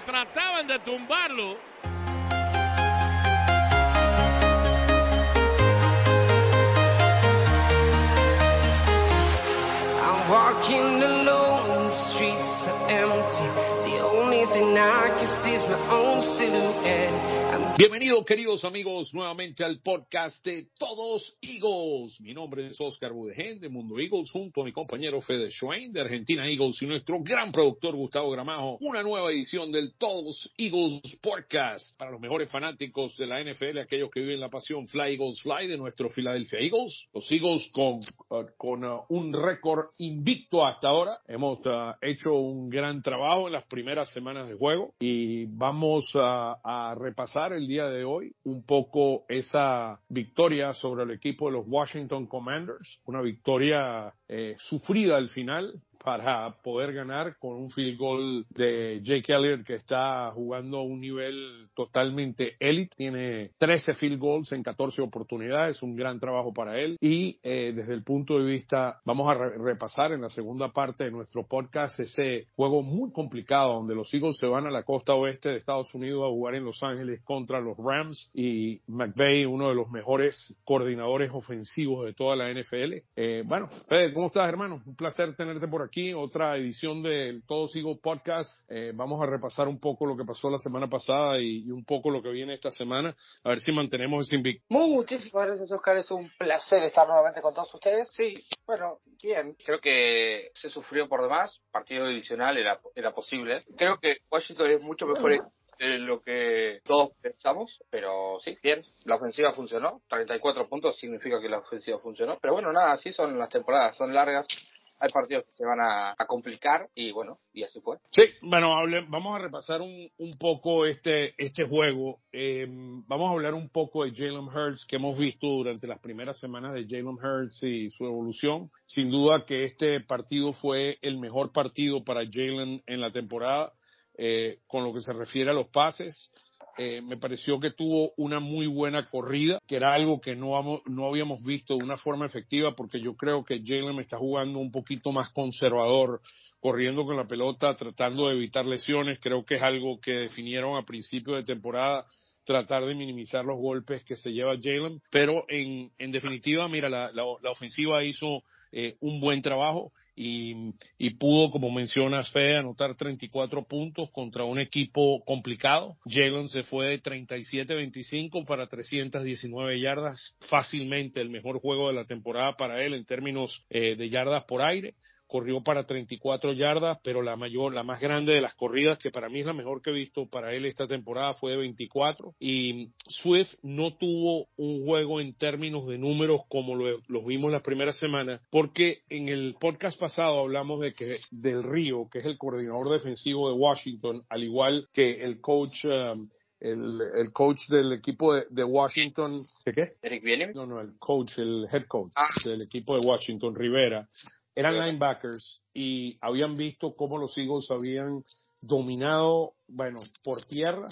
trataban de tumbarlo. Bienvenidos queridos amigos nuevamente al podcast de Todos Eagles. Mi nombre es Oscar Budegen de Mundo Eagles junto a mi compañero Fede Schwein de Argentina Eagles y nuestro gran productor Gustavo Gramajo. Una nueva edición del Todos Eagles Podcast para los mejores fanáticos de la NFL, aquellos que viven la pasión Fly Eagles Fly de nuestro Philadelphia Eagles. Los Eagles con, uh, con uh, un récord invicto hasta ahora. Hemos uh, hecho un gran trabajo en las primeras semanas de juego y vamos a, repasar el día de hoy un poco esa victoria sobre el equipo de los Washington Commanders, una victoria eh, sufrida al final para poder ganar con un field goal de Jake Elliott que está jugando a un nivel totalmente élite. Tiene 13 field goals en 14 oportunidades, un gran trabajo para él. Y eh, desde el punto de vista, vamos a re repasar en la segunda parte de nuestro podcast ese juego muy complicado donde los Eagles se van a la costa oeste de Estados Unidos a jugar en Los Ángeles contra los Rams y McVay, uno de los mejores coordinadores ofensivos de toda la NFL. Eh, bueno, Fede, ¿cómo estás, hermano? Un placer tenerte por aquí, otra edición del Todos Eagles Podcast. Eh, vamos a repasar un poco lo que pasó la semana pasada y, y, un poco lo que viene esta semana, a ver si mantenemos ese invicto. Muchísimas gracias, Oscar. Es un placer estar nuevamente con todos ustedes. Sí, bueno, bien. Creo que se sufrió por demás. Partido divisional era, era posible. Creo que Washington es mucho mejor de lo que todos pensamos, pero sí, bien, la ofensiva funcionó, 34 puntos significa que la ofensiva funcionó, pero bueno, nada, así son las temporadas, son largas, hay partidos que se van a, a, complicar y bueno, y así fue. Sí, bueno, hable, vamos a repasar un, un, poco este, este juego. Eh, vamos a hablar un poco de Jalen Hurts que hemos visto durante las primeras semanas de Jalen Hurts y su evolución. Sin duda que este partido fue el mejor partido para Jalen en la temporada eh, con lo que se refiere a los pases. Eh, me pareció que tuvo una muy buena corrida, que era algo que no, no habíamos visto de una forma efectiva, porque yo creo que Jalen está jugando un poquito más conservador, corriendo con la pelota, tratando de evitar lesiones. Creo que es algo que definieron a principio de temporada tratar de minimizar los golpes que se lleva Jalen, pero en, en definitiva, mira, la, la, ofensiva hizo eh, un buen trabajo y, y, pudo, como mencionas, Fede, anotar 34 puntos contra un equipo complicado. Jalen se fue de 37-25 para 319 yardas, fácilmente el mejor juego de la temporada para él en términos eh, de yardas por aire corrió para 34 yardas, pero la mayor, la más grande de las corridas, que para mí es la mejor que he visto para él esta temporada, fue de 24. Y Swift no tuvo un juego en términos de números como lo, los vimos las primeras semanas, porque en el podcast pasado hablamos de que Del Río, que es el coordinador defensivo de Washington, al igual que el coach um, el, el, coach del equipo de, de Washington. ¿De qué? Eric Bienem. No, no, el coach, el head coach ah. del equipo de Washington, Rivera. Eran linebackers y habían visto cómo los Eagles habían dominado, bueno, por tierra,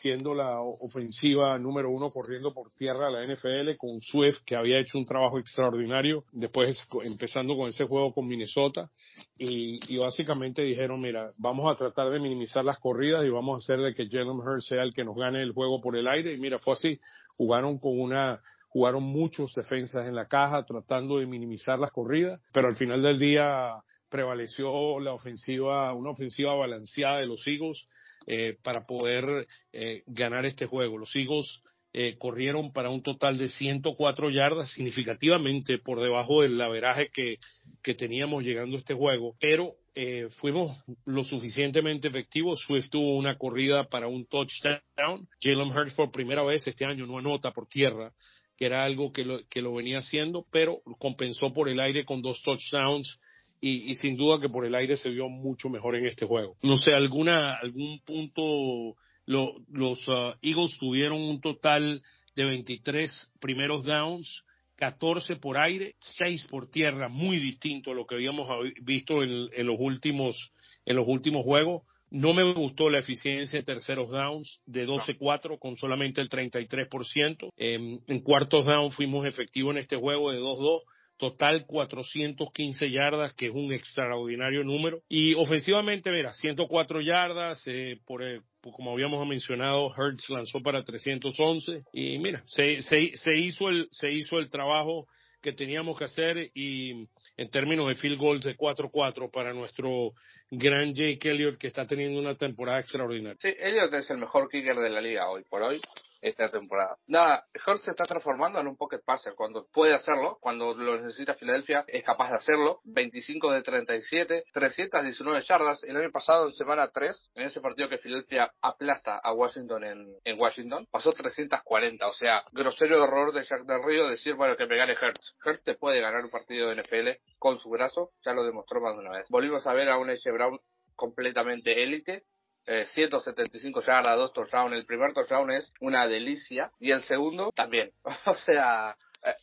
siendo la ofensiva número uno corriendo por tierra a la NFL con Swift, que había hecho un trabajo extraordinario, después empezando con ese juego con Minnesota, y, y básicamente dijeron, mira, vamos a tratar de minimizar las corridas y vamos a hacer de que Jalen Hurts sea el que nos gane el juego por el aire, y mira, fue así, jugaron con una jugaron muchos defensas en la caja tratando de minimizar las corridas, pero al final del día prevaleció la ofensiva, una ofensiva balanceada de los Eagles eh, para poder eh, ganar este juego. Los Eagles eh, corrieron para un total de 104 yardas, significativamente por debajo del averaje que, que teníamos llegando a este juego, pero eh, fuimos lo suficientemente efectivos. Swift tuvo una corrida para un touchdown. Jalen Hurts por primera vez este año no anota por tierra que era algo que lo, que lo venía haciendo, pero compensó por el aire con dos touchdowns y, sin duda que por el aire se vio mucho mejor en este juego. No sé, alguna, algún punto los uh, Eagles tuvieron un total de 23 primeros downs, 14 por aire, 6 por tierra, muy distinto a lo que habíamos visto en, los últimos en los últimos juegos. No me gustó la eficiencia de terceros downs de 12-4 con solamente el 33%. en cuartos downs fuimos efectivos en este juego de 2-2 total 415 yardas, que es un extraordinario número. Y ofensivamente, mira, 104 yardas, eh, por, eh, como habíamos mencionado, Hertz lanzó para 311 y mira, se, se, se, hizo el, se hizo el trabajo que teníamos que hacer y en términos de field goals de 4-4 para nuestro gran Jake Elliott que está teniendo una temporada extraordinaria. Sí, Elliott es el mejor kicker de la liga hoy por hoy esta temporada. Nada, Hurts se está transformando en un pocket passer cuando puede hacerlo, cuando lo necesita Filadelfia, es capaz de hacerlo. 25 de 37, 319 yardas. El año pasado, en semana 3, en ese partido que Filadelfia aplasta a Washington en, en Washington, pasó 340. O sea, grosero error de Jack Del Río decir, bueno, que me gane Hurts. Hurts te puede ganar un partido de NFL con su brazo, ya lo demostró más de una vez. Volvimos a ver a un H. Brown completamente élite, 175 eh, yardas, dos touchdowns. El primer touchdown es una delicia y el segundo también. o sea, eh,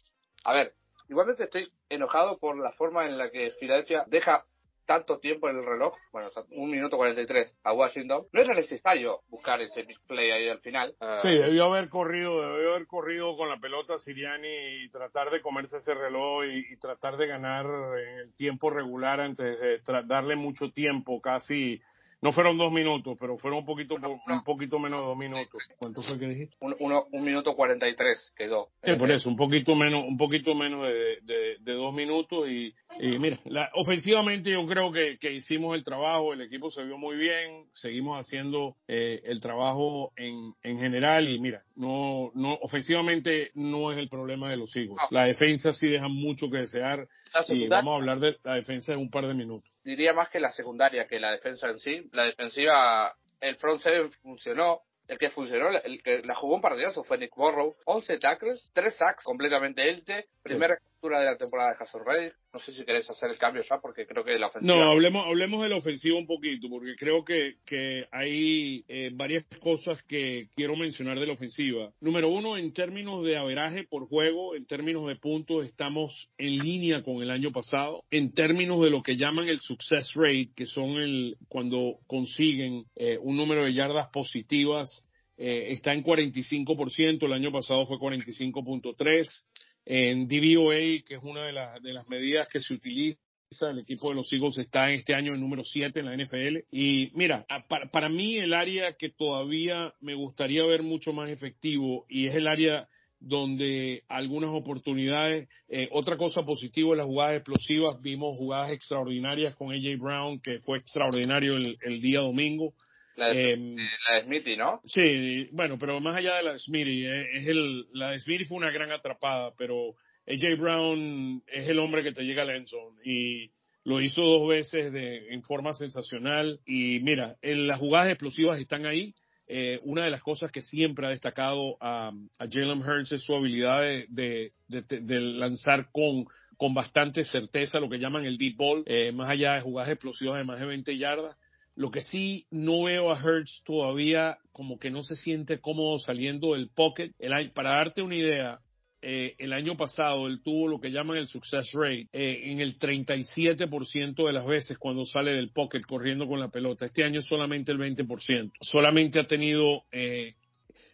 a ver, igualmente estoy enojado por la forma en la que Filadelfia deja tanto tiempo en el reloj, bueno, un minuto 43 a Washington, no era necesario buscar ese big play ahí al final. Eh, sí, debió haber corrido, debió haber corrido con la pelota Siriani y tratar de comerse ese reloj y, tratar de ganar en el tiempo regular antes de darle mucho tiempo, casi no fueron dos minutos, pero fueron un poquito un poquito menos de dos minutos. ¿Cuánto fue que dijiste? Un, uno, un minuto cuarenta y tres quedó. Sí, por eso, un poquito menos, un poquito menos de, de, dos minutos y, y mira, la, ofensivamente yo creo que, que, hicimos el trabajo, el equipo se vio muy bien, seguimos haciendo eh, el trabajo en, en general y mira, no, no, ofensivamente no es el problema de los hijos. La defensa sí deja mucho que desear y vamos a hablar de la defensa en un par de minutos. Diría más que la secundaria que la defensa en sí. La defensiva, el front seven funcionó, el que funcionó, el que la jugó un partidazo fue Nick Borrow, 11 tackles, 3 sacks completamente élite, primera de la temporada de Jason Reddick. No sé si querés hacer el cambio ya porque creo que la ofensiva... No, hablemos, hablemos de la ofensiva un poquito porque creo que, que hay eh, varias cosas que quiero mencionar de la ofensiva. Número uno, en términos de averaje por juego, en términos de puntos, estamos en línea con el año pasado. En términos de lo que llaman el success rate, que son el cuando consiguen eh, un número de yardas positivas, eh, está en 45%, el año pasado fue 45.3%. En DVOA, que es una de, de las medidas que se utiliza el equipo de los Eagles está en este año en número 7 en la NFL. Y mira, para, para, mí el área que todavía me gustaría ver mucho más efectivo y es el área donde algunas oportunidades, eh, otra cosa positiva en las jugadas explosivas, vimos jugadas extraordinarias con AJ Brown, que fue extraordinario el, el día domingo. La de, la Smithy, ¿no? Sí, bueno, pero más allá de la de Smithy, eh, es el, la de Smithy fue una gran atrapada, pero AJ Brown es el hombre que te llega al end y lo hizo dos veces de, en forma sensacional y mira, en las jugadas explosivas están ahí. Eh, una de las cosas que siempre ha destacado a, a Jalen Hurts es su habilidad de, de, de, lanzar con, con bastante certeza lo que llaman el deep ball, eh, más allá de jugadas explosivas de más de 20 yardas. Lo que sí no veo a Hertz todavía como que no se siente cómodo saliendo del pocket. El, para darte una idea, eh, el año pasado él tuvo lo que llaman el success rate eh, en el 37% de las veces cuando sale del pocket corriendo con la pelota. Este año solamente el 20%. Solamente ha tenido, eh,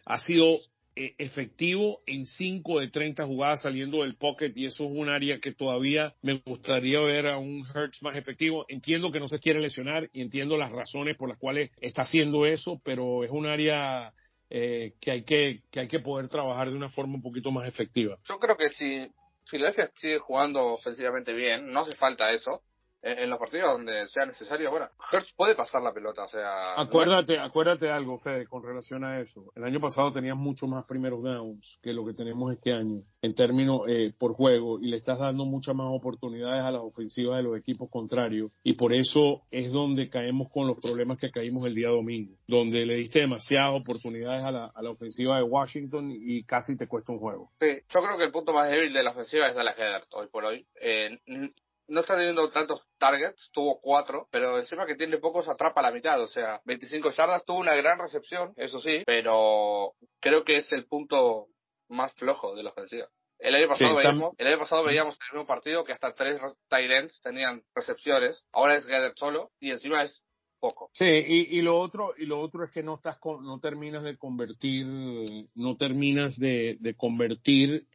ha sido eh, efectivo en 5 de 30 jugadas saliendo del pocket y eso es un área que todavía me gustaría ver a un Hertz más efectivo. Entiendo que no se quiere lesionar y entiendo las razones por las cuales está haciendo eso, pero es un área eh, que hay que que hay que poder trabajar de una forma un poquito más efectiva. Yo creo que si Philadelphia sigue jugando ofensivamente bien, no hace falta eso en los partidos donde sea necesario, bueno, Hertz puede pasar la pelota, o sea... Acuérdate, acuérdate algo, Fede, con relación a eso. El año pasado tenías mucho más primeros downs que lo que tenemos este año, en términos eh, por juego, y le estás dando muchas más oportunidades a las ofensivas de los equipos contrarios, y por eso es donde caemos con los problemas que caímos el día domingo, donde le diste demasiadas oportunidades a la, a la ofensiva de Washington y casi te cuesta un juego. Sí, yo creo que el punto más débil de la ofensiva es la Heather hoy por hoy. Eh, no está teniendo tantos targets, tuvo cuatro, pero encima que tiene pocos atrapa la mitad, o sea, 25 yardas, tuvo una gran recepción, eso sí, pero creo que es el punto más flojo de la ofensiva. El año pasado, veíamos, el año pasado veíamos en el mismo partido que hasta tres tight ends tenían recepciones, ahora es Gather solo y encima es poco. Sí, y, y, lo otro y lo otro es que no estás no terminas de convertir no terminas de, de convertir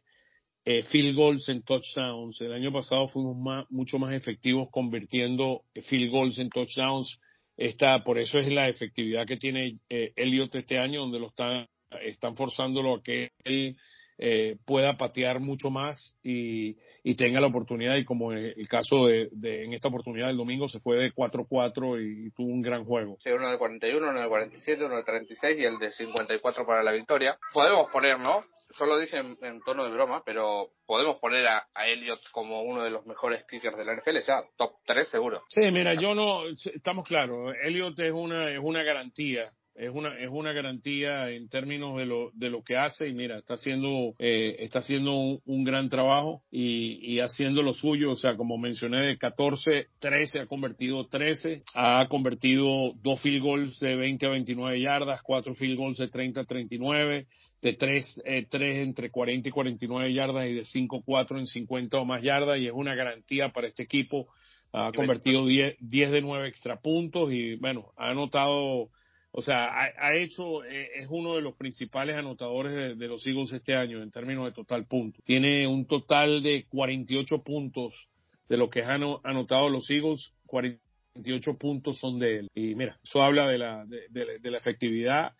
eh, field goals en touchdowns. El año pasado fuimos más, mucho más efectivos convirtiendo field goals en touchdowns. Está, por eso es la efectividad que tiene eh, Elliot este año, donde lo están, están forzándolo a que él eh, pueda patear mucho más y, tenga la oportunidad. Y como en el caso de, de en esta oportunidad del domingo, se fue de 4-4 y, y, tuvo un gran juego. Sí, uno de 41, uno de 47, uno de 36 y el de 54 para la victoria. Podemos poner, ¿no? Yo lo dije en, en, tono de broma, pero podemos poner a, a, Elliot como uno de los mejores kickers de la NFL, ya top 3 seguro. Sí, mira, yo no, estamos claros, Elliot es una, es una garantía es una es una garantía en términos de lo de lo que hace y mira está haciendo eh, está haciendo un, un, gran trabajo y, y haciendo lo suyo. O sea como mencioné de 14 13 ha convertido 13 ha convertido dos field goals de 20 a 29 yardas cuatro field goals de 30 a 39 de 3, eh, 3 entre 40 y 49 yardas y de 5 4 en 50 o más yardas y es una garantía para este equipo. Ha convertido 10, 10 de 9 extra puntos y bueno ha anotado o sea, ha, ha, hecho, es uno de los principales anotadores de, de, los Eagles este año en términos de total puntos. Tiene un total de 48 puntos de lo que han anotado los Eagles, 48 puntos son de él. Y mira, eso habla de la, de, de, de la efectividad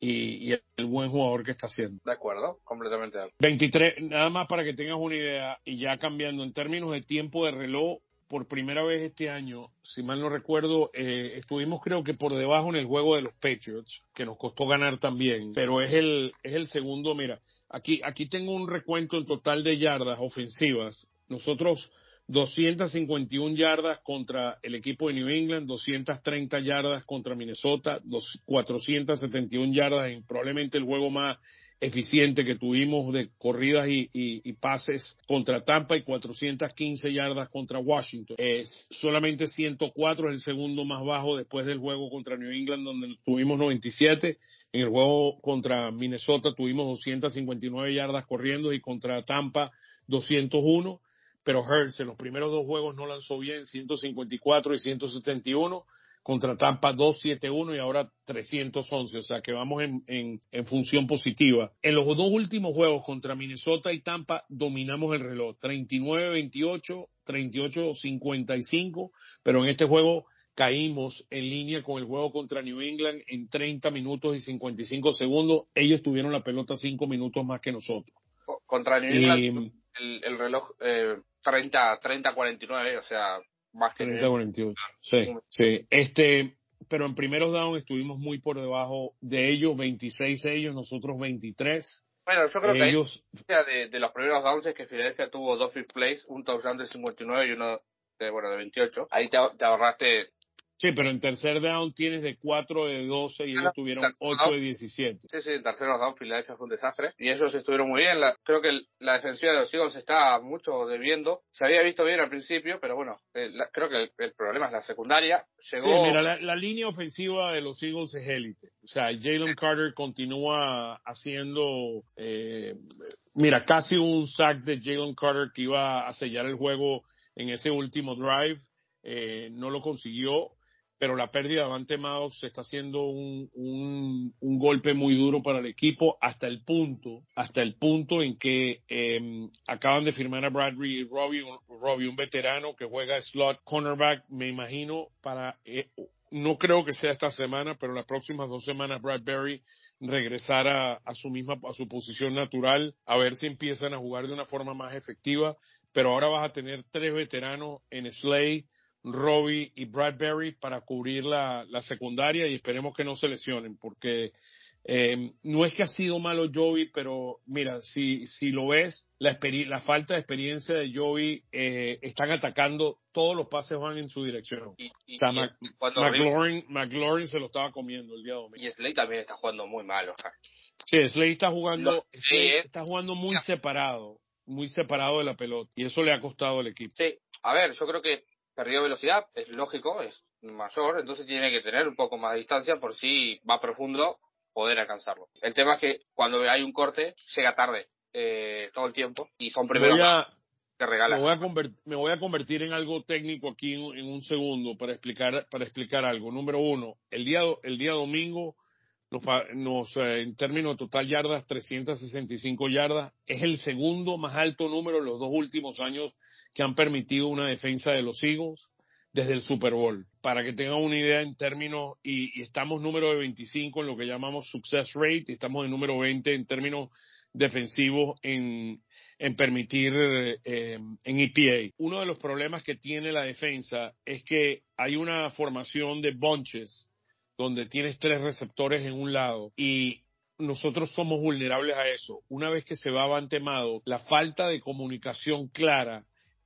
y, y, el buen jugador que está haciendo. De acuerdo, completamente. 23, nada más para que tengas una idea, y ya cambiando en términos de tiempo de reloj, por primera vez este año, si mal no recuerdo, eh, estuvimos creo que por debajo en el juego de los Patriots, que nos costó ganar también, pero es el, es el segundo, mira, aquí, aquí tengo un recuento en total de yardas ofensivas. Nosotros 251 yardas contra el equipo de New England, 230 yardas contra Minnesota, 471 yardas en probablemente el juego más eficiente que tuvimos de corridas y, y, pases contra Tampa y 415 yardas contra Washington. Es solamente 104 es el segundo más bajo después del juego contra New England donde tuvimos 97. En el juego contra Minnesota tuvimos 259 yardas corriendo y contra Tampa 201. Pero Hurts en los primeros dos juegos no lanzó bien, 154 y 171 contra Tampa 271 y ahora 311, o sea que vamos en, en, en, función positiva. En los dos últimos juegos contra Minnesota y Tampa dominamos el reloj, 39-28, 38-55, pero en este juego caímos en línea con el juego contra New England en 30 minutos y 55 segundos. Ellos tuvieron la pelota 5 minutos más que nosotros. Contra New England, y, el, el, reloj eh, 30-49, o sea, más que 30 48. Sí, sí. Este, pero en primeros down estuvimos muy por debajo de ellos, 26 ellos, nosotros 23. Bueno, yo creo que ellos de, de los primeros downs es que Filadelfia tuvo dos free plays, un touchdown de 59 y uno de bueno de 28. Ahí te, te ahorraste Sí, pero en tercer down tienes de 4 de 12 y ellos tuvieron 8 de 17. Sí, sí, en tercer down Filadelfia fue un desastre y ellos estuvieron muy bien. La, creo que la defensiva de los Eagles está mucho debiendo. Se había visto bien al principio, pero bueno, eh, la, creo que el, el, problema es la secundaria. Llegó... Sí, mira, la, la, línea ofensiva de los Eagles es élite. O sea, Jalen Carter continúa haciendo, eh, mira, casi un sack de Jalen Carter que iba a sellar el juego en ese último drive. Eh, no lo consiguió pero la pérdida de Avante Maddox está haciendo un, un, un, golpe muy duro para el equipo hasta el punto, hasta el punto en que eh, acaban de firmar a Bradley Robbie, Robbie, un veterano que juega slot cornerback, me imagino, para, eh, no creo que sea esta semana, pero las próximas dos semanas Bradbury regresará a, a su misma, a su posición natural, a ver si empiezan a jugar de una forma más efectiva, pero ahora vas a tener tres veteranos en Slay, Robbie y Bradbury para cubrir la, la, secundaria y esperemos que no se lesionen porque eh, no es que ha sido malo Joey, pero mira, si, si lo ves, la, la falta de experiencia de Joey eh, están atacando, todos los pases van en su dirección. Y, y, o sea, y Mac, McLaurin, McLaurin, se lo estaba comiendo el día domingo. Y Slay también está jugando muy mal. O sea. Sí, Slay está jugando, No, está jugando muy separado muy separado de la pelota y eso le ha costado al equipo. Sí, a ver, yo creo que perdió velocidad, es lógico, es mayor, entonces tiene que tener un poco más de distancia por si va profundo poder alcanzarlo. El tema es que cuando hay un corte llega tarde eh, todo el tiempo y son primeros que regalan. Me voy, a me voy a convertir en algo técnico aquí en, un segundo para explicar para explicar algo. Número uno, el día el día domingo nos, eh, en términos de total yardas, 365 yardas, es el segundo más alto número en los dos últimos años que han permitido una defensa de los Eagles desde el Super Bowl. Para que tengan una idea en términos, y, estamos número de 25 en lo que llamamos success rate, y estamos en número 20 en términos defensivos en, en permitir eh, en EPA. Uno de los problemas que tiene la defensa es que hay una formación de bunches donde tienes tres receptores en un lado y nosotros somos vulnerables a eso. Una vez que se va avantemado, la falta de comunicación clara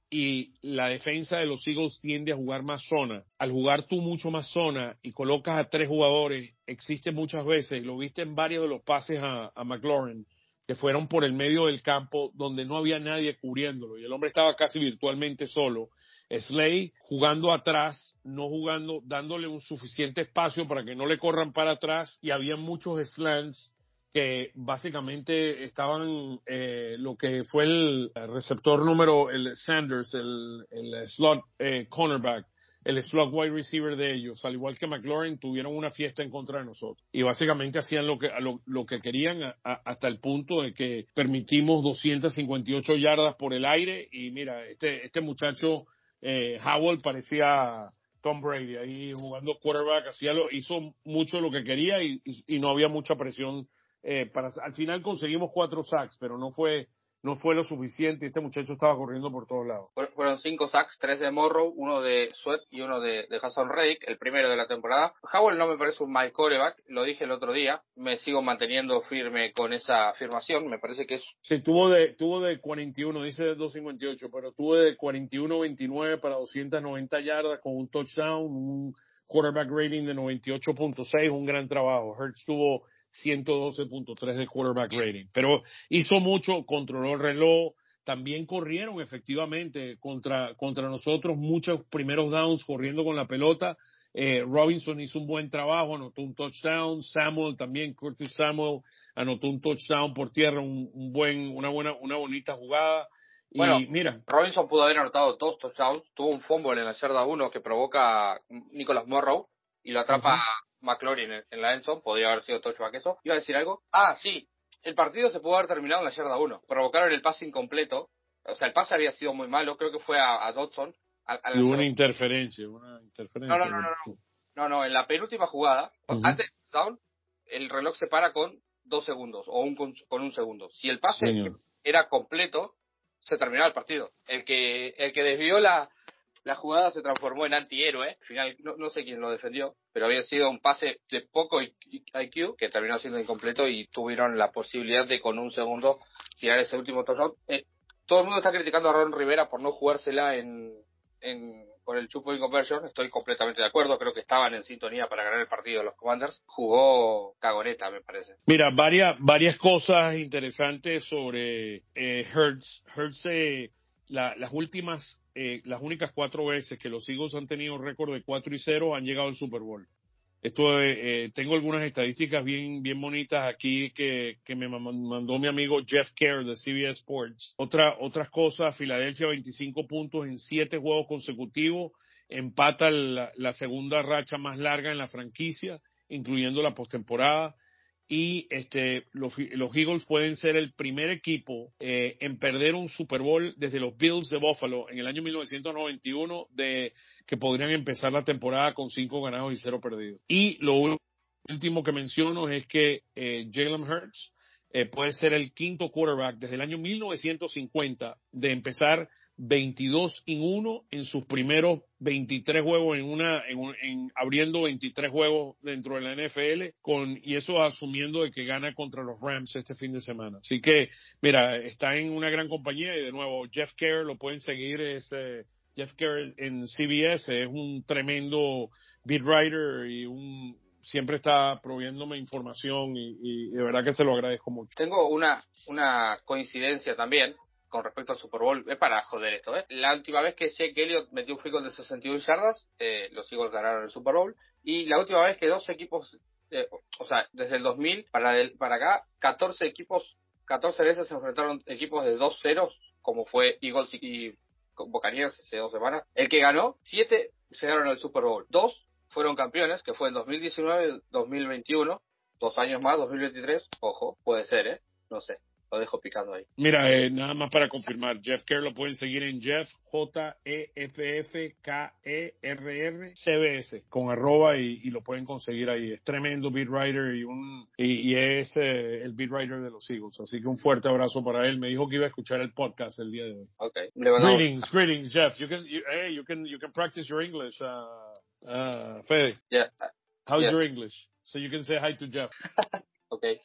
y la defensa de los Eagles tiende a jugar más zona. Al jugar tú mucho más zona y colocas a tres jugadores, existe muchas veces, lo viste en varios de los pases a, a McLaurin, que fueron por el medio del campo donde no había nadie cubriéndolo y el hombre estaba casi virtualmente solo Slay jugando atrás, no jugando, dándole un suficiente espacio para que no le corran para atrás. Y había muchos slants que básicamente estaban eh, lo que fue el receptor número, el Sanders, el, slot eh, cornerback, el slot wide receiver de ellos, al igual que McLaurin, tuvieron una fiesta en contra de nosotros. Y básicamente hacían lo que, lo, que querían hasta el punto de que permitimos 258 yardas por el aire. Y mira, este, este muchacho eh, Howell parecía Tom Brady ahí jugando quarterback, hacía lo, hizo mucho lo que quería y, no había mucha presión. Eh, para, al final conseguimos cuatro sacks, pero no fue no fue lo suficiente. Este muchacho estaba corriendo por todos lados. Fueron cinco sacks, tres de Morrow, uno de Sweat y uno de, de Hassan Reddick, el primero de la temporada. Howell no me parece un mal coreback, lo dije el otro día. Me sigo manteniendo firme con esa afirmación. Me parece que es. Sí, tuvo de, tuvo de 41, dice de 258, pero tuvo de 41-29 para 290 yardas con un touchdown, un quarterback rating de 98.6, un gran trabajo. Hertz tuvo 112.3 de quarterback rating. Pero hizo mucho, controló el reloj, también corrieron efectivamente contra, contra nosotros muchos primeros downs corriendo con la pelota. Eh, Robinson hizo un buen trabajo, anotó un touchdown. Samuel también, Curtis Samuel anotó un touchdown por tierra, un, buen, una buena, una bonita jugada. Bueno, mira. Robinson pudo haber anotado dos touchdowns, tuvo un fumble en la yarda 1 que provoca Nicholas Morrow y lo atrapa McLaurin en, la Enzo, podría haber sido touchback eso. ¿Iba a decir algo? Ah, sí, el partido se pudo haber terminado en la yarda 1. Provocaron el pase incompleto. O sea, el pase había sido muy malo, creo que fue a, Dodson. Hubo una interferencia, una interferencia. No, no, no, no, no. No, en la penúltima jugada, antes del touchdown, el reloj se para con dos segundos o un, con, un segundo. Si el pase era completo, se terminaba el partido. El que, el que desvió la, la jugada se transformó en antihéroe. Al final, no, sé quién lo defendió, pero había sido un pase de poco IQ que terminó siendo incompleto y tuvieron la posibilidad de con un segundo tirar ese último touchdown. Eh, todo el mundo está criticando a Ron Rivera por no jugársela en, en con el Chupo Conversion. Estoy completamente de acuerdo. Creo que estaban en sintonía para ganar el partido los Commanders. Jugó cagoneta, me parece. Mira, varias, varias cosas interesantes sobre eh, Hertz. Hertz eh, las últimas, eh, las únicas cuatro veces que los Eagles han tenido un récord de 4 y 0 han llegado al Super Bowl. Esto, eh, eh, tengo algunas estadísticas bien, bien bonitas aquí que, que me mandó mi amigo Jeff Kerr de CBS Sports. Otra, otras cosas, Filadelfia 25 puntos en 7 juegos consecutivos, empata la, la segunda racha más larga en la franquicia, incluyendo la postemporada y este, los, Eagles pueden ser el primer equipo eh, en perder un Super Bowl desde los Bills de Buffalo en el año 1991 de que podrían empezar la temporada con cinco ganados y cero perdidos. Y lo último que menciono es que eh, Jalen Hurts eh, puede ser el quinto quarterback desde el año 1950 de empezar 22 en 1 en sus primeros 23 juegos en una en, abriendo 23 juegos dentro de la NFL con y eso asumiendo de que gana contra los Rams este fin de semana. Así que mira, está en una gran compañía y de nuevo Jeff Kerr lo pueden seguir es eh, Jeff Kerr en CBS es un tremendo beat writer y un siempre está proviéndome información y, y de verdad que se lo agradezco mucho. Tengo una una coincidencia también con respecto al Super Bowl, es para joder esto, ¿eh? La última vez que Jake Elliott metió un field de 61 yardas, eh, los Eagles ganaron el Super Bowl. Y la última vez que dos equipos, eh, o sea, desde el 2000 para, para acá, 14 equipos, 14 veces se enfrentaron equipos de dos ceros, como fue Eagles y Buccaneers hace dos semanas. El que ganó, 7 llegaron al Super Bowl. Dos fueron campeones, que fue en 2019 y 2021. Dos años más, 2023. Ojo, puede ser, ¿eh? No sé lo dejo picando ahí. Mira, eh, nada más para confirmar, Jeff Kerr lo pueden seguir en Jeff, J-E-F-F-K-E-R-R, C-B-S, con arroba y, lo pueden conseguir ahí. Es tremendo beat writer y, un, y, es eh, el beat writer de los Eagles. Así que un fuerte abrazo para él. Me dijo que iba a escuchar el podcast el día de hoy. Okay. Greetings, greetings, Jeff. You can, hey, you can, you can practice your English, uh, uh, Fede. Yeah. How's your English? So you can say hi to Jeff. okay.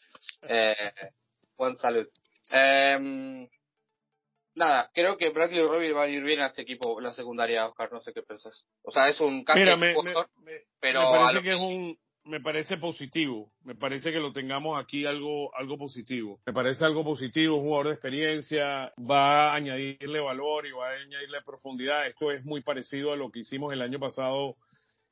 Eh, Juan Salud. Em, nada, creo que Bradley Robbie va a ir bien a este equipo, la secundaria, Oscar, no sé qué pensás. O sea, es un casi Mira, me, pero me parece que es un me parece positivo, me parece que lo tengamos aquí algo algo positivo. Me parece algo positivo, un jugador de experiencia, va a añadirle valor y va a añadirle profundidad. Esto es muy parecido a lo que hicimos el año pasado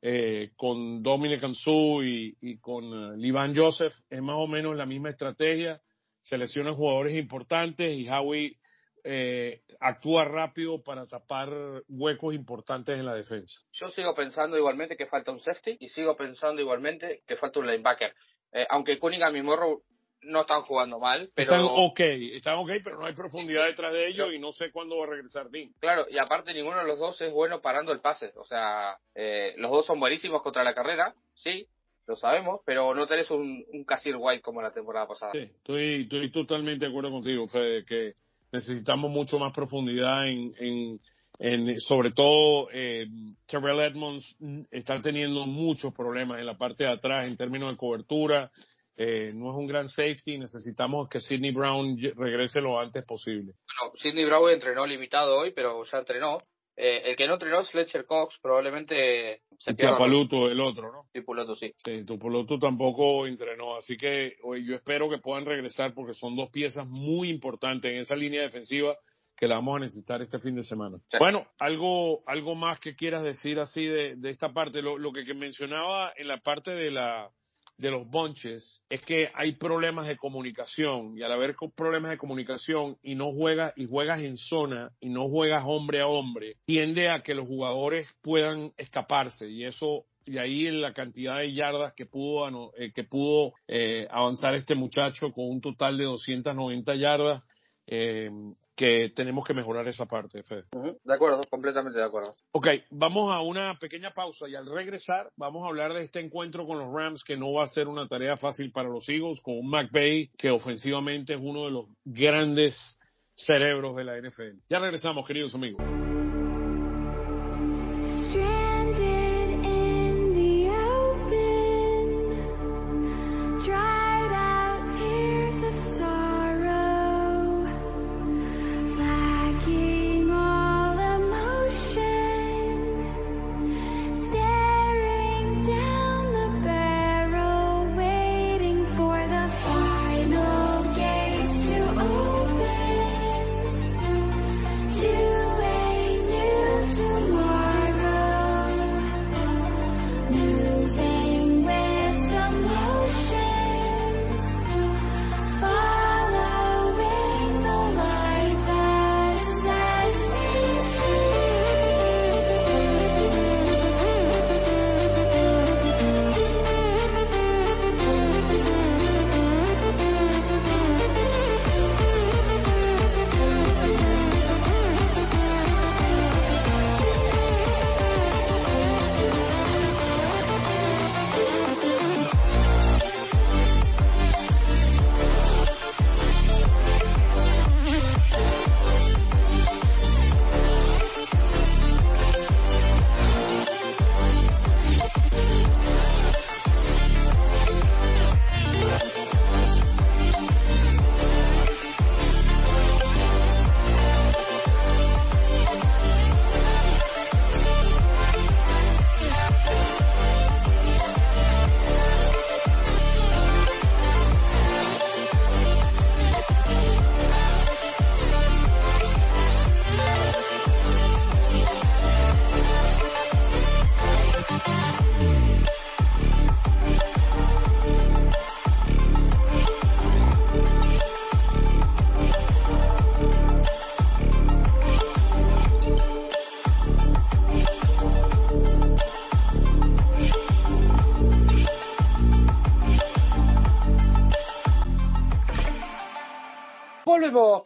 eh, con Dominic Ansu y, y con uh, Livan Joseph. Es más o menos la misma estrategia selecciona jugadores importantes y Howie eh, actúa rápido para tapar huecos importantes en la defensa. Yo sigo pensando igualmente que falta un safety y sigo pensando igualmente que falta un linebacker. Eh, aunque Cunningham y Morrow no están jugando mal, pero... Están ok, están ok, pero no hay profundidad detrás de ellos y no sé cuándo va a regresar Dean. Claro, y aparte ninguno de los dos es bueno parando el pase. O sea, eh, los dos son buenísimos contra la carrera, sí, lo sabemos, pero no tenés un, un Casir White como la temporada pasada. Sí, estoy, estoy totalmente de acuerdo contigo, Fede, que necesitamos mucho más profundidad en, en, en sobre todo eh, Terrell Edmonds está teniendo muchos problemas en la parte de atrás en términos de cobertura. Eh, no es un gran safety, necesitamos que Sidney Brown regrese lo antes posible. Bueno, Sidney Brown entrenó limitado hoy, pero ya entrenó. Eh, el que no entrenó es Fletcher Cox, probablemente se pierda. Tupaluto, el otro, ¿no? Tupaluto, sí. Sí, Tupaluto tampoco entrenó, así que hoy yo espero que puedan regresar porque son dos piezas muy importantes en esa línea defensiva que la vamos a necesitar este fin de semana. Bueno, algo algo más que quieras decir así de, de esta parte, lo, lo que mencionaba en la parte de la de los bonches es que hay problemas de comunicación y al haber problemas de comunicación y no juegas y juegas en zona y no juegas hombre a hombre, tiende a que los jugadores puedan escaparse y eso y ahí en la cantidad de yardas que pudo eh, que pudo eh, avanzar este muchacho con un total de 290 yardas eh, que tenemos que mejorar esa parte, Fede. de acuerdo, completamente de acuerdo. Ok, vamos a una pequeña pausa y al regresar vamos a hablar de este encuentro con los Rams que no va a ser una tarea fácil para los Eagles, con un McVay que ofensivamente es uno de los grandes cerebros de la NFL. Ya regresamos, queridos amigos.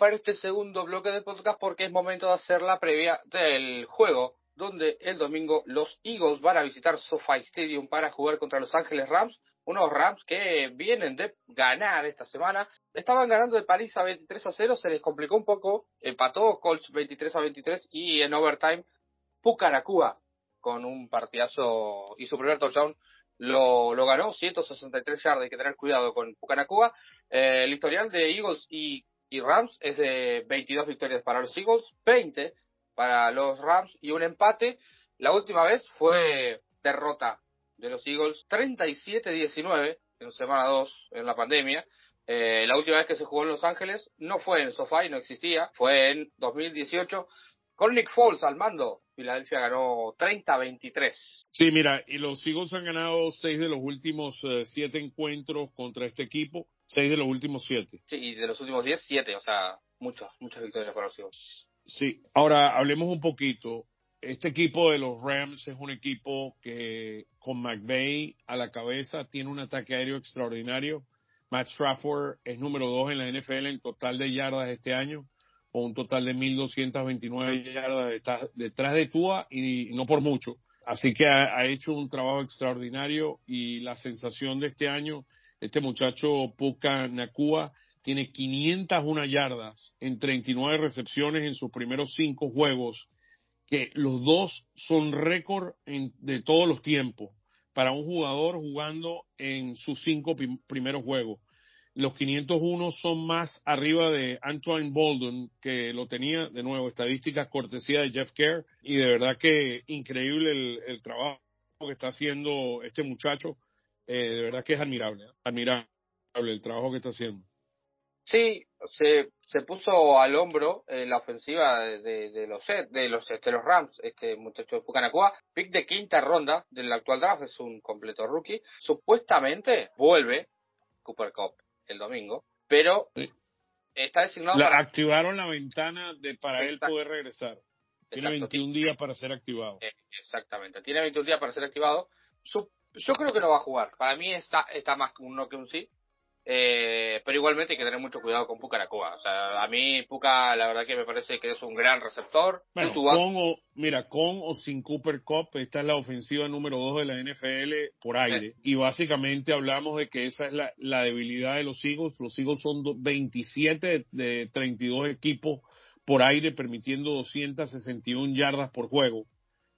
Para este segundo bloque de podcast porque es momento de hacer la previa del juego donde el domingo los Eagles van a visitar SoFi Stadium para jugar contra Los Ángeles Rams, unos Rams que vienen de ganar esta semana. Estaban ganando de París a 23 a 0, se les complicó un poco, empató Colts 23 a 23 y en overtime Pucaracua con un partidazo y su primer touchdown lo, lo ganó, 163 yardas, hay que tener cuidado con Pucaracua. Eh, el historial de Eagles y, y Rams es de 22 victorias para los Eagles, 20 para los Rams y un empate. La última vez fue derrota de los Eagles 37-19 en semana 2 en la pandemia. Eh, la última vez que se jugó en Los Ángeles no fue en SoFi, no existía, fue en 2018 con Nick Foles al mando. Filadelfia ganó 30-23. Sí, mira, y los Eagles han ganado seis de los últimos eh, siete encuentros contra este equipo, seis de los últimos siete. Sí, y de los últimos diez, siete, o sea, muchas, muchas victorias para los. Sí, ahora hablemos un poquito. Este equipo de los Rams es un equipo que con McVay a la cabeza tiene un ataque aéreo extraordinario. Matt Strafford es número dos en la NFL en total de yardas este año, con un total de 1.229 yardas detrás de Tua y no por mucho. Así que ha, ha, hecho un trabajo extraordinario y la sensación de este año, este muchacho Puka Nakua, tiene 501 yardas en 39 recepciones en sus primeros cinco juegos, que los dos son récord de todos los tiempos para un jugador jugando en sus cinco primeros juegos. Los 501 son más arriba de Antoine Bolden, que lo tenía, de nuevo, estadísticas cortesía de Jeff Kerr, y de verdad que increíble el, el trabajo que está haciendo este muchacho. Eh, de verdad que es admirable, admirable el trabajo que está haciendo. Sí, se, se puso al hombro en la ofensiva de, de, de los de los de los Rams, este muchacho de Pucanacua, pick de quinta ronda del actual draft, es un completo rookie. Supuestamente vuelve Cooper Cup el domingo, pero sí. está designado la, para... activaron la ventana de para Exacto. él poder regresar. Tiene Exacto. 21 días para ser activado. Exactamente, tiene 21 días para ser activado. Su, yo creo que no va a jugar. Para mí está, está más un no que un sí. Eh, pero igualmente hay que tener mucho cuidado con Puka Nakua. O sea, a mí Puka la verdad que me parece que es un gran receptor. Bueno, con o, mira, con o sin Cooper Cup, esta es la ofensiva número 2 de la NFL por aire. Sí. Y básicamente hablamos de que esa es la, la, debilidad de los Eagles. Los Eagles son 27 de 32 equipos por aire, permitiendo 261 yardas por juego.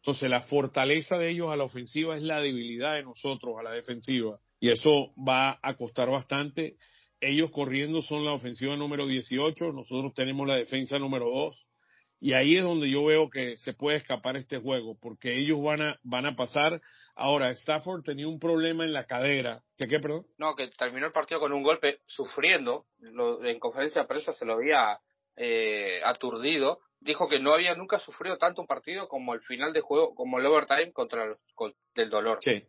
Entonces, la fortaleza de ellos a la ofensiva es la debilidad de nosotros a la defensiva y eso va a costar bastante. Ellos corriendo son la ofensiva número 18, nosotros tenemos la defensa número 2 y ahí es donde yo veo que se puede escapar este juego porque ellos van a van a pasar. Ahora Stafford tenía un problema en la cadera. ¿Qué qué, perdón? No, que terminó el partido con un golpe sufriendo. Lo, en conferencia de prensa se lo había eh, aturdido. Dijo que no había nunca sufrido tanto un partido como el final de juego, como el overtime contra los, con, del dolor. Sí,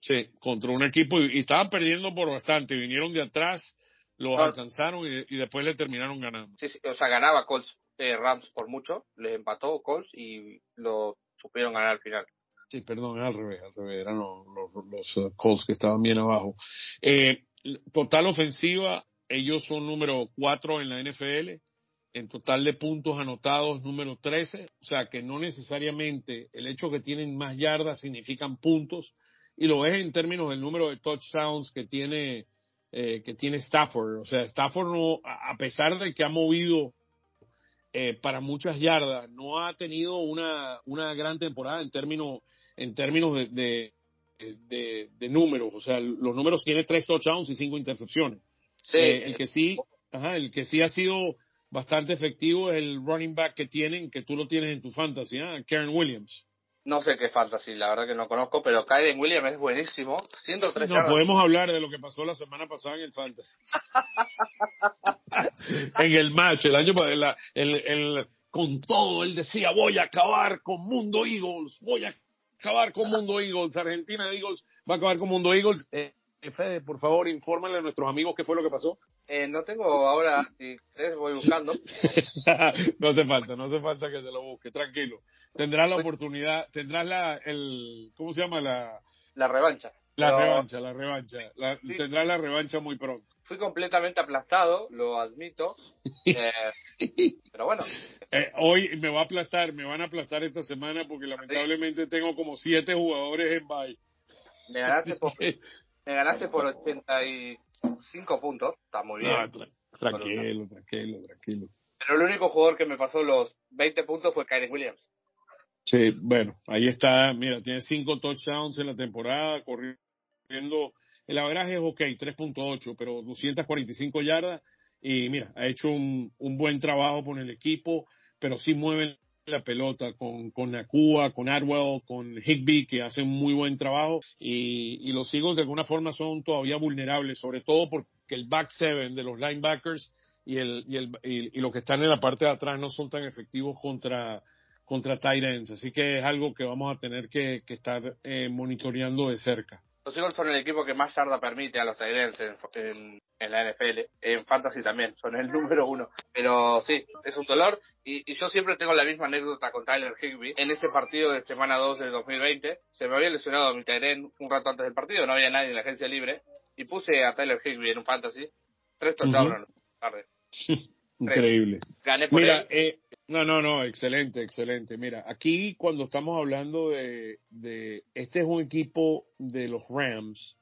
Sí, contra un equipo y, y, estaban perdiendo por bastante. Vinieron de atrás, los alcanzaron y, y, después le terminaron ganando. Sí, sí, o sea, ganaba Colts eh, Rams por mucho, les empató Colts y lo supieron ganar al final. Sí, perdón, al revés, al revés, eran los, los, los uh, Colts que estaban bien abajo. Eh, total ofensiva, ellos son número cuatro en la NFL, en total de puntos anotados número 13, o sea que no necesariamente el hecho que tienen más yardas significan puntos, y lo ves en términos del número de touchdowns que tiene eh, que tiene Stafford. O sea, Stafford no, a pesar de que ha movido eh, para muchas yardas, no ha tenido una, una gran temporada en términos en términos de, de, de, de números. O sea, los números tiene tres touchdowns y cinco intercepciones. Sí. Eh, el que sí, ajá, el que sí ha sido bastante efectivo es el running back que tienen, que tú lo tienes en tu fantasy, ¿eh? Karen Williams. No sé qué fantasy, la verdad que no conozco, pero Kyden Williams es buenísimo. 103 no, podemos hablar de lo que pasó la semana pasada en el fantasy. en el match, el año el, el, el, con todo, él decía, voy a acabar con Mundo Eagles, voy a acabar con Mundo Eagles, Argentina Eagles va a acabar con Mundo Eagles. Eh, Fede, por favor, infórmale a nuestros amigos qué fue lo que pasó. Eh, no tengo ahora, si ustedes voy buscando. no hace falta, no hace falta que te lo busque, tranquilo. Tendrás la oportunidad, tendrás la, el, ¿cómo se llama? La, la revancha. La revancha, la revancha. Tendrá la revancha muy pronto. Fui completamente aplastado, lo admito. Eh, pero bueno. Eh, hoy me va a aplastar, me van a aplastar esta semana porque lamentablemente tengo como siete jugadores en bye. Me ganaste por, me ganaste por 85 puntos, está muy bien. tranquilo, tranquilo, tranquilo. Pero el único jugador que me pasó los 20 puntos fue Kyrie Williams. Sí, bueno, ahí está, mira, tiene cinco touchdowns en la temporada, corriendo, el averaje es ok, 3.8, pero 245 yardas, y mira, ha hecho un, un buen trabajo con el equipo, pero sí mueve la pelota con, con Nakua, con Arwell, con Higby, que hacen muy buen trabajo, y, y los Eagles de alguna forma son todavía vulnerables, sobre todo porque el back seven de los linebackers y, el, y, el, y, y los que están en la parte de atrás no son tan efectivos contra contra Tyrants, así que es algo que vamos a tener que, estar eh, monitoreando de cerca. Los Eagles son el equipo que más yarda permite a los Tyrants en, la NFL, en Fantasy también, son el número uno. Pero sí, es un dolor. Y, yo siempre tengo la misma anécdota con Tyler Higby. En ese partido de semana 2 del 2020, se me había lesionado mi Tyrant un rato antes del partido, no había nadie en la agencia libre. Y puse a Tyler Higby en un Fantasy, tres touchdowns tarde. Increíble. Gané por Mira, Eh, no, no, no, excelente, excelente. Mira, aquí cuando estamos hablando de, este es un equipo de los Rams,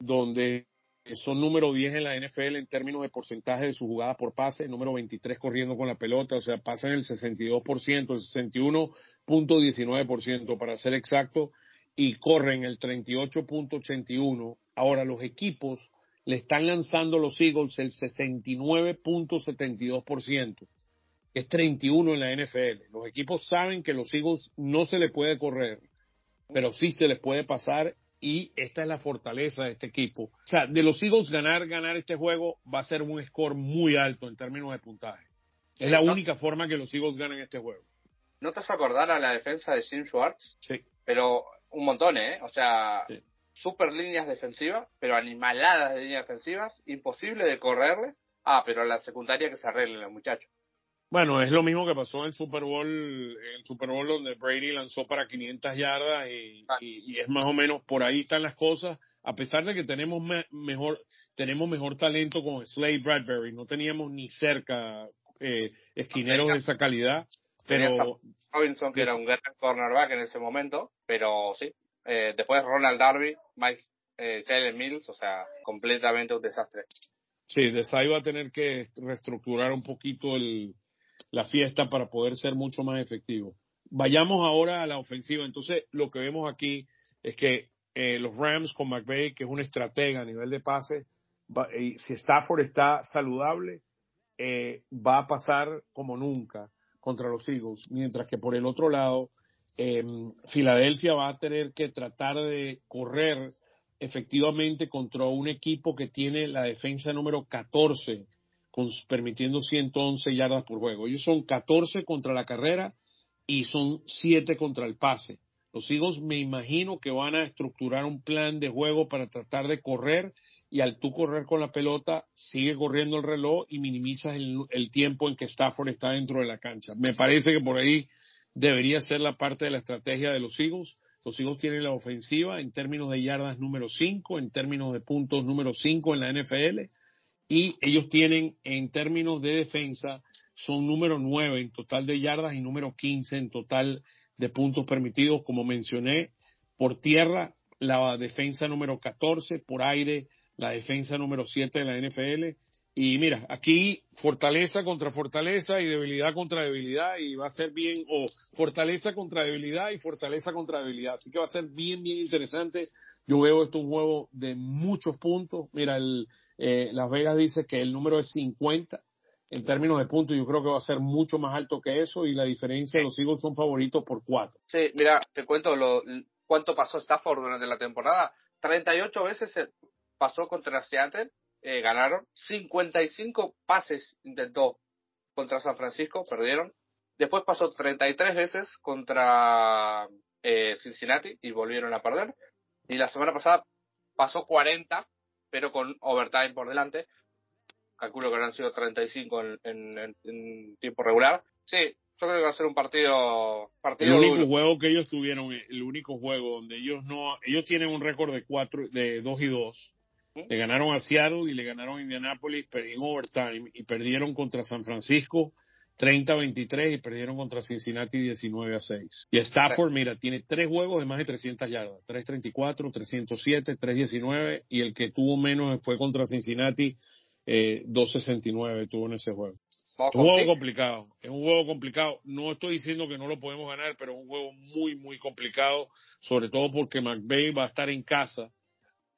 donde son número 10 en la NFL en términos de porcentaje de sus jugadas por pase, número 23 corriendo con la pelota, o sea, pasan el 62%, el 61.19% para ser exacto, y corren el 38.81. Ahora, los equipos le están lanzando los Eagles el 69.72% es 31 en la NFL. Los equipos saben que los Eagles no se les puede correr, pero sí se les puede pasar y esta es la fortaleza de este equipo. O sea, de los Eagles ganar, ganar este juego va a ser un score muy alto en términos de puntaje. Es la única forma que los Eagles ganen este juego. ¿No te vas a acordar a la defensa de Jim Schwartz? Sí. Pero un montón, ¿eh? O sea, super líneas defensivas, pero animaladas de líneas defensivas, imposible de correrle. Ah, pero a la secundaria que se arreglen los muchachos. Bueno, es lo mismo que pasó en el Super Bowl, el Super Bowl donde Brady lanzó para 500 yardas y, es más o menos por ahí están las cosas. A pesar de que tenemos mejor, tenemos mejor talento con Slade Bradbury, no teníamos ni cerca eh, esquineros de esa calidad. Pero Robinson que era un gran cornerback en ese momento, pero sí. Eh, después Ronald Darby, Mike eh, Jalen Mills, o sea, completamente un desastre. Sí, Desai va a tener que reestructurar un poquito el, la fiesta para poder ser mucho más efectivo. Vayamos ahora a la ofensiva. Entonces, lo que vemos aquí es que eh, los Rams con McVay, que es un estratega a nivel de pase, si Stafford está saludable, eh, va a pasar como nunca contra los Eagles, mientras que por el otro lado, eh, Filadelfia va a tener que tratar de correr efectivamente contra un equipo que tiene la defensa número 14 permitiendo 111 yardas por juego. Ellos son 14 contra la carrera y son 7 contra el pase. Los Eagles me imagino que van a estructurar un plan de juego para tratar de correr y al tú correr con la pelota, sigue corriendo el reloj y minimizas el, el, tiempo en que Stafford está dentro de la cancha. Me parece que por ahí debería ser la parte de la estrategia de los Eagles. Los Eagles tienen la ofensiva en términos de yardas número 5, en términos de puntos número 5 en la NFL y ellos tienen en términos de defensa, son número 9 en total de yardas y número 15 en total de puntos permitidos, como mencioné, por tierra la defensa número 14, por aire la defensa número 7 de la NFL. Y mira, aquí fortaleza contra fortaleza y debilidad contra debilidad y va a ser bien, o fortaleza contra debilidad y fortaleza contra debilidad. Así que va a ser bien, bien interesante yo veo esto un juego de muchos puntos. Mira, el, eh, Las Vegas dice que el número es 50 en términos de puntos. Yo creo que va a ser mucho más alto que eso y la diferencia, los Eagles son favoritos por cuatro. Sí, mira, te cuento lo, cuánto pasó Stafford durante la temporada. 38 veces pasó contra Seattle, eh, ganaron. 55 pases intentó contra San Francisco, perdieron. Después pasó 33 veces contra eh, Cincinnati y volvieron a perder. Y la semana pasada pasó 40, pero con overtime por delante. Calculo que habrán sido 35 en, en, en tiempo regular. Sí, Yo creo que va a ser un partido, partido el único duro. juego que ellos tuvieron, el único juego donde ellos no, ellos tienen un récord de cuatro, de dos y dos. ¿Mm? Le ganaron a Seattle y le ganaron a Indianapolis en overtime y perdieron contra San Francisco 30-23 y perdieron contra Cincinnati 19 a 6. Y Stafford, mira, tiene tres juegos de más de 300 yardas, 334, 307, 319 y el que tuvo menos fue contra Cincinnati eh, 269 tuvo en ese juego. Es un juego complicado, es un juego complicado. No estoy diciendo que no lo podemos ganar, pero es un juego muy, muy complicado, sobre todo porque McVay va a estar en casa.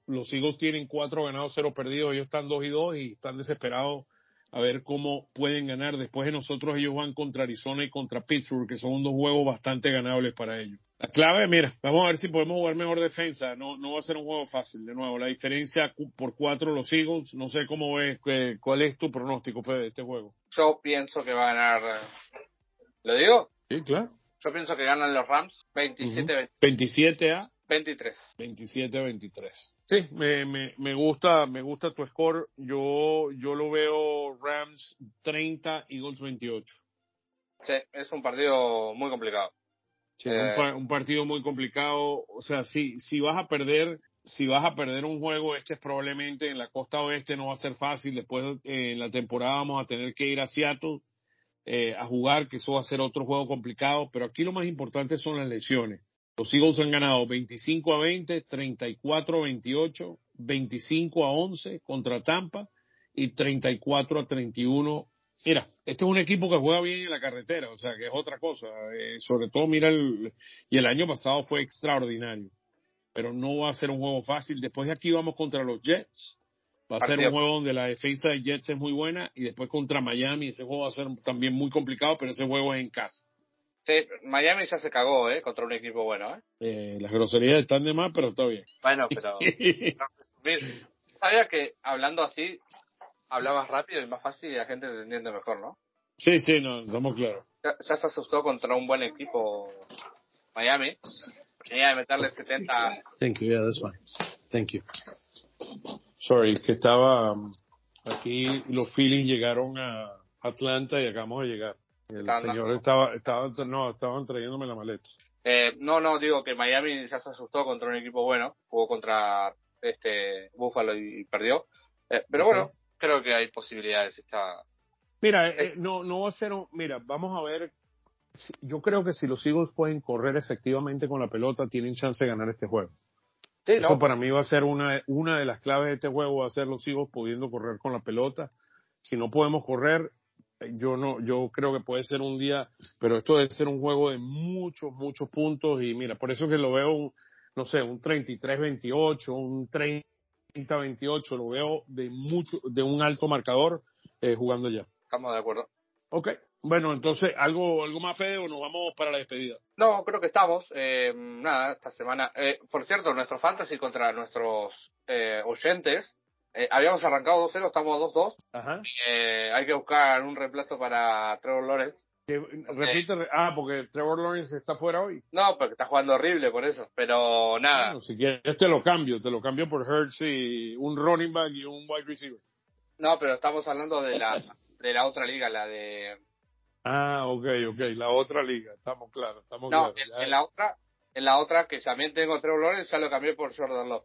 Los Eagles tienen cuatro ganados, cero perdidos, ellos están dos y dos y están desesperados a ver cómo pueden ganar. Después de nosotros ellos van contra Arizona y contra Pittsburgh, que son dos juegos bastante ganables para ellos. La clave, mira, vamos a ver si podemos jugar mejor defensa. No, no va a ser un juego fácil, de nuevo. La diferencia por cuatro los Eagles, no sé cómo ves, cuál es tu pronóstico, Fede, de este juego. Yo pienso que va a ganar. ¿Lo digo? Sí, claro. Yo pienso que ganan los Rams 27-23. 27 a 27 a 23. Sí, me, me, me gusta, me gusta tu score. Yo, yo lo veo Rams 30, Eagles 28. Sí, es un partido muy complicado. Sí, Eh. un, pa- un partido muy complicado. O sea, si, si vas a perder, si vas a perder un juego, este es probablemente en la costa oeste no va a ser fácil. Después eh, en la temporada vamos a tener que ir a Seattle eh, a jugar, que eso va a ser otro juego complicado. Pero aquí lo más importante son las lesiones. Los Eagles han ganado 25 a 20, 34 a 28, 25 a 11 contra Tampa y 34 a 31. Mira, este es un equipo que juega bien en la carretera, o sea, que es otra cosa. Eh, sobre todo, mira, el, y el año pasado fue extraordinario. Pero no va a ser un juego fácil. Después de aquí vamos contra los Jets. Va a ser un juego donde la defensa de Jets es muy buena y después contra Miami. Ese juego va a ser también muy complicado, pero ese juego es en casa. Sí, Miami ya se cagó, ¿eh? Contra un equipo bueno, ¿eh? Eh, las groserías están de más, pero está bien. Bueno, pero. Sabía que hablando así, hablabas rápido y más fácil y la gente te entiende mejor, ¿no? sí, sí, no, estamos claros. Ya, ya se asustó contra un buen equipo Miami. Tenía de meterle 70. Thank you, yeah, that's fine. Thank you. Sorry, que estaba um, aquí, los Phillies llegaron a Atlanta y acabamos de llegar. El señor estaba, estaba, no, estaban trayéndome la maleta. Eh, no, no, digo que Miami ya se asustó contra un equipo bueno. Jugó contra este Buffalo y, perdió. Eh, pero bueno, creo que hay posibilidades. Está... Mira, eh, no, no va a ser un, mira, vamos a ver. Yo creo que si los Eagles pueden correr efectivamente con la pelota, tienen chance de ganar este juego. Sí, Eso ¿no? para mí va a ser una, una de las claves de este juego, va a ser los Eagles pudiendo correr con la pelota. Si no podemos correr, eh, yo no, yo creo que puede ser un día, pero esto debe ser un juego de muchos, muchos puntos y mira, por eso que lo veo, un, no sé, un 33-28, un 30-28, lo veo de mucho, de un alto marcador eh, jugando ya. Estamos de acuerdo. Ok, bueno, entonces, ¿algo, algo más, Fede, o nos vamos para la despedida? No, creo que estamos. Eh, nada, esta semana. Eh, por cierto, nuestro fantasy contra nuestros eh, oyentes. Eh, habíamos arrancado 2-0, estamos 2-2. Ajá. Eh, hay que buscar un reemplazo para Trevor Lawrence. Que, repite, re- ah, porque Trevor Lawrence está fuera hoy. No, porque está jugando horrible por eso. Pero nada, Bueno, si quieres te lo cambio, te lo cambio por Hurts y un running back y un wide receiver. no, pero estamos hablando de la de la otra liga, la de Ah, ok, ok, la otra liga, estamos claros, estamos no, claros. en, en la otra, en la otra que también tengo Trevor Lawrence, ya lo cambié por Jordan Love.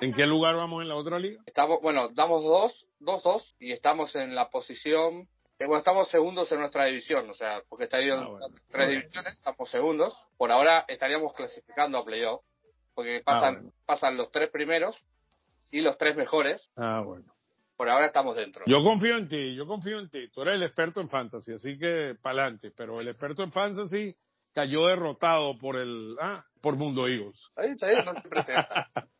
¿En qué lugar vamos en la otra liga? Estamos, bueno, damos dos, dos, dos y estamos en la posición, eh, bueno, estamos segundos en nuestra división, o sea, porque está Ah, bueno. tres divisiones, estamos segundos. Por ahora estaríamos clasificando a playoff, porque pasan, Ah, bueno. pasan los tres primeros y los tres mejores. Ah, bueno. Por ahora estamos dentro. Yo confío en ti, yo confío en ti. Tú eres el experto en fantasy, así que pa'lante. Pero el experto en fantasy cayó derrotado por el, ah, por Mundo Eagles. Ahí está bien, no se gana.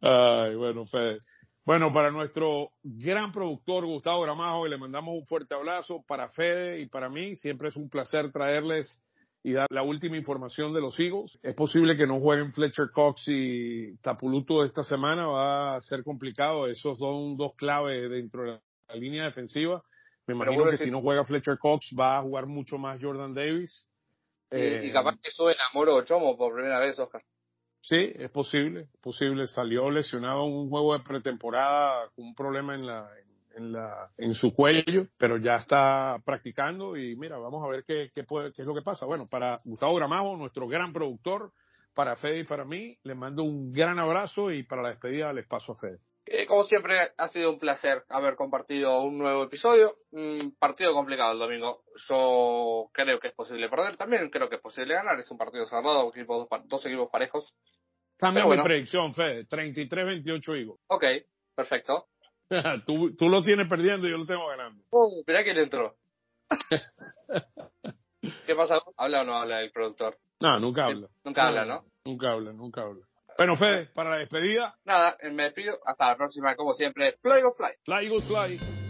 Ay, bueno, Fede. Bueno, para nuestro gran productor Gustavo Gramajo, le mandamos un fuerte abrazo. Para Fede y para mí, siempre es un placer traerles y dar la última información de los Eagles. Es posible que no jueguen Fletcher Cox y Tapuluto esta semana, va a ser complicado. Esos son dos claves dentro de la línea defensiva. Me imagino bueno, que si no juega Fletcher Cox, va a jugar mucho más Jordan Davis. Y, Eh, y capaz que suben a Moro Chomo por primera vez, Oscar. Sí, es posible, posible. Salió lesionado un juego de pretemporada con un problema en, la, en, la, en su cuello, pero ya está practicando y mira, vamos a ver qué, qué, puede, qué es lo que pasa. Bueno, para Gustavo Gramajo, nuestro gran productor, para Fede y para mí, les mando un gran abrazo y para la despedida les paso a Fede. Eh, como siempre, ha sido un placer haber compartido un nuevo episodio. Un partido complicado el domingo. Yo creo que es posible perder también, creo que es posible ganar. Es un partido cerrado, equipos, dos, dos equipos parejos. Cambia mi predicción, Fede. 33-28 Eagles. Ok, perfecto. tú, tú lo tienes perdiendo y yo lo tengo ganando. Uh, mirá quién entró. ¿Qué pasa? ¿Habla o no habla el productor? No, nunca habla. Nunca habla, ¿no? Nunca habla, nunca habla. Bueno, Fede, para la despedida. Nada, me despido. Hasta la próxima, como siempre. Fly go fly. Fly go fly.